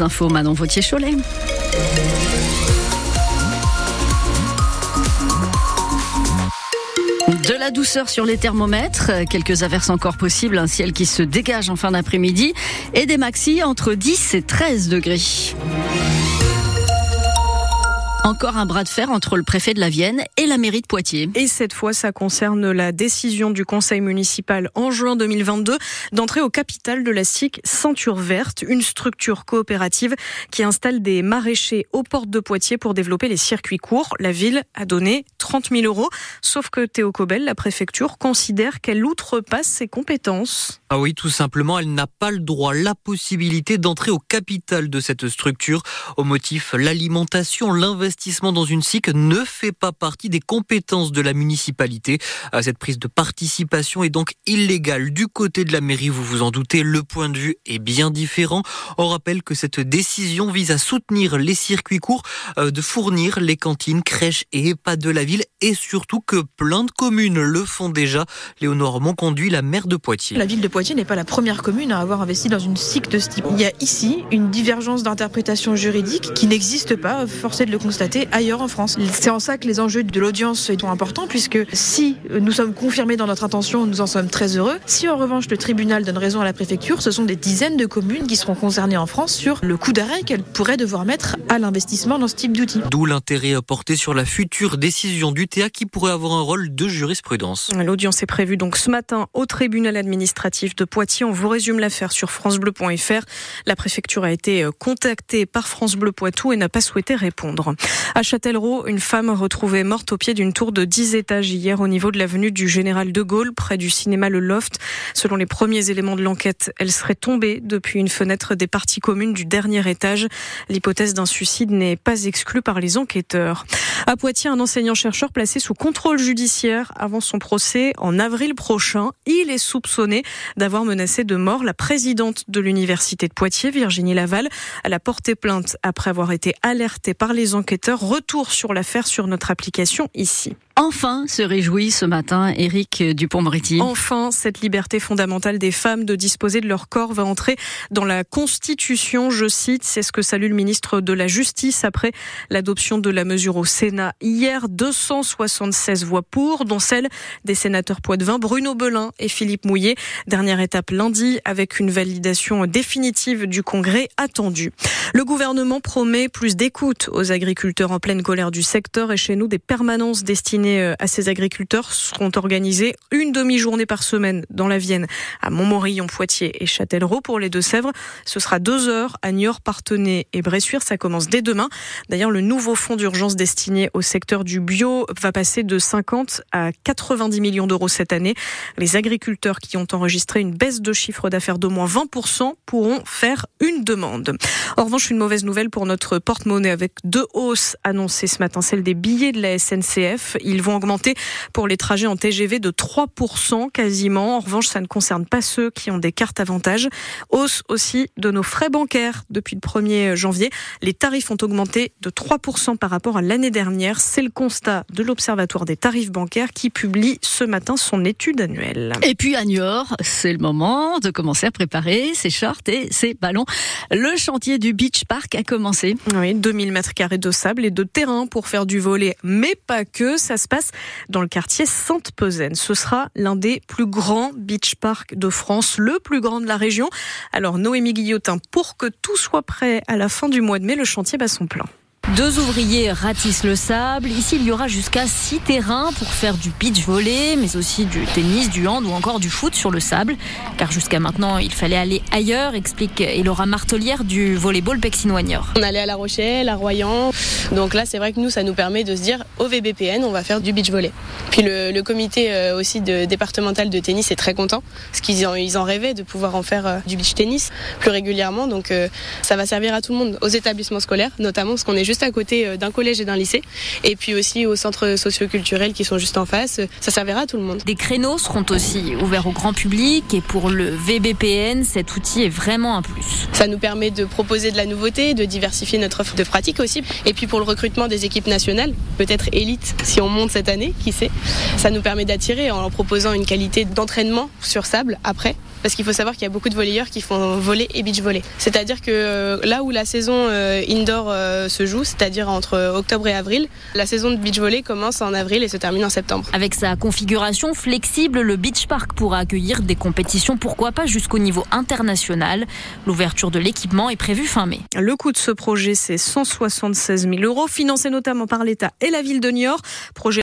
Infos Manon Vautier-Cholet. De la douceur sur les thermomètres, quelques averses encore possibles, un ciel qui se dégage en fin d'après-midi et des maxis entre 10 et 13 degrés. Encore un bras de fer entre le préfet de la Vienne et la mairie de Poitiers. Et cette fois, ça concerne la décision du conseil municipal en juin 2022 d'entrer au capital de la SIC Ceinture Verte, une structure coopérative qui installe des maraîchers aux portes de Poitiers pour développer les circuits courts. La ville a donné 30 000 euros, sauf que Théo Cobel, la préfecture, considère qu'elle outrepasse ses compétences. Ah oui, tout simplement, elle n'a pas le droit, la possibilité d'entrer au capital de cette structure au motif l'alimentation, l'investissement l'investissement dans une SIC ne fait pas partie des compétences de la municipalité. Euh, cette prise de participation est donc illégale du côté de la mairie, vous vous en doutez, le point de vue est bien différent. On rappelle que cette décision vise à soutenir les circuits courts, euh, de fournir les cantines, crèches et EHPAD de la ville et surtout que plein de communes le font déjà. Léonore conduit la maire de Poitiers. La ville de Poitiers n'est pas la première commune à avoir investi dans une SIC de ce type. Il y a ici une divergence d'interprétation juridique qui n'existe pas, forcé de le constater ailleurs en France. C'est en ça que les enjeux de l'audience sont importants, puisque si nous sommes confirmés dans notre intention, nous en sommes très heureux. Si en revanche le tribunal donne raison à la préfecture, ce sont des dizaines de communes qui seront concernées en France sur le coup d'arrêt qu'elles pourraient devoir mettre à l'investissement dans ce type d'outils. D'où l'intérêt porté sur la future décision du TA qui pourrait avoir un rôle de jurisprudence. L'audience est prévue donc ce matin au tribunal administratif de Poitiers. On vous résume l'affaire sur francebleu.fr. La préfecture a été contactée par France Bleu Poitou et n'a pas souhaité répondre. À Châtellerault, une femme retrouvée morte au pied d'une tour de 10 étages hier au niveau de l'avenue du Général de Gaulle, près du cinéma Le Loft. Selon les premiers éléments de l'enquête, elle serait tombée depuis une fenêtre des parties communes du dernier étage. L'hypothèse d'un suicide n'est pas exclue par les enquêteurs. À Poitiers, un enseignant-chercheur placé sous contrôle judiciaire avant son procès en avril prochain. Il est soupçonné d'avoir menacé de mort la présidente de l'université de Poitiers, Virginie Laval. Elle a porté plainte après avoir été alertée par les enquêteurs Retour sur l'affaire sur notre application ici. Enfin, se réjouit ce matin Éric Dupont-Moretti. Enfin, cette liberté fondamentale des femmes de disposer de leur corps va entrer dans la Constitution, je cite, c'est ce que salue le ministre de la Justice après l'adoption de la mesure au Sénat hier, 276 voix pour, dont celle des sénateurs Poitvin, Bruno Belin et Philippe Mouillet. Dernière étape lundi avec une validation définitive du Congrès attendue. Le gouvernement promet plus d'écoute aux agriculteurs en pleine colère du secteur et chez nous des permanences destinées euh, à ces agriculteurs seront organisées une demi-journée par semaine dans la Vienne, à Montmorillon, Poitiers et Châtellerault pour les Deux-Sèvres. Ce sera deux heures à Niort, Partenay et Bressuire. Ça commence dès demain. D'ailleurs, le nouveau fonds d'urgence destiné au secteur du bio va passer de 50 à 90 millions d'euros cette année. Les agriculteurs qui ont enregistré une baisse de chiffre d'affaires d'au moins 20% pourront faire une demande. En revanche, une mauvaise nouvelle pour notre porte-monnaie avec deux hausses annoncées ce matin, celle des billets de la SNCF. Ils vont augmenter pour les trajets en TGV de 3% quasiment. En revanche, ça ne concerne pas ceux qui ont des cartes avantages. Hausse aussi de nos frais bancaires depuis le 1er janvier. Les tarifs ont augmenté de 3% par rapport à l'année dernière. C'est le constat de l'Observatoire des tarifs bancaires qui publie ce matin son étude annuelle. Et puis à Niort, c'est le moment de commencer à préparer ses shorts et ses ballons. Le chantier du Beach Park a commencé. Oui, 2000 mètres carrés de sable et de terrain pour faire du volet, mais pas que. Ça dans le quartier Sainte-Pezaine. Ce sera l'un des plus grands beach parks de France, le plus grand de la région. Alors Noémie Guillotin, pour que tout soit prêt à la fin du mois de mai, le chantier bat son plein. Deux ouvriers ratissent le sable. Ici, il y aura jusqu'à six terrains pour faire du beach volley, mais aussi du tennis, du hand ou encore du foot sur le sable. Car jusqu'à maintenant, il fallait aller ailleurs, explique Elora Martelière du volleyball Pexinoignor. On allait à La Rochelle, à Royan. Donc là, c'est vrai que nous, ça nous permet de se dire, au VBPN, on va faire du beach volley. Puis le, comité euh, aussi de, départemental de tennis est très content, parce qu'ils en, ils en rêvaient de pouvoir en faire euh, du beach tennis plus régulièrement. Donc euh, ça va servir à tout le monde, aux établissements scolaires notamment, parce qu'on est juste à côté euh, d'un collège et d'un lycée. Et puis aussi aux centres socioculturels qui sont juste en face. Ça servira à tout le monde. Des créneaux seront aussi ouverts au grand public. Et pour le VBPN, cet outil est vraiment un plus. Ça nous permet de proposer de la nouveauté, de diversifier notre offre de pratique aussi. Et puis pour le recrutement des équipes nationales, peut-être élite si on monte cette année, qui sait. Ça nous permet d'attirer en proposant une qualité d'entraînement sur sable après parce qu'il faut savoir qu'il y a beaucoup de volleyeurs qui font volley et beach volley. C'est-à-dire que euh, là où la saison euh, indoor euh, se joue, c'est-à-dire entre octobre et avril, la saison de beach volley commence en avril et se termine en septembre. Avec sa configuration flexible, le beach park pourra accueillir des compétitions, pourquoi pas jusqu'au niveau international. L'ouverture de l'équipement est prévue fin mai. Le coût de ce projet, c'est 176 000 euros, financé notamment par l'État et la ville de Niort. Projet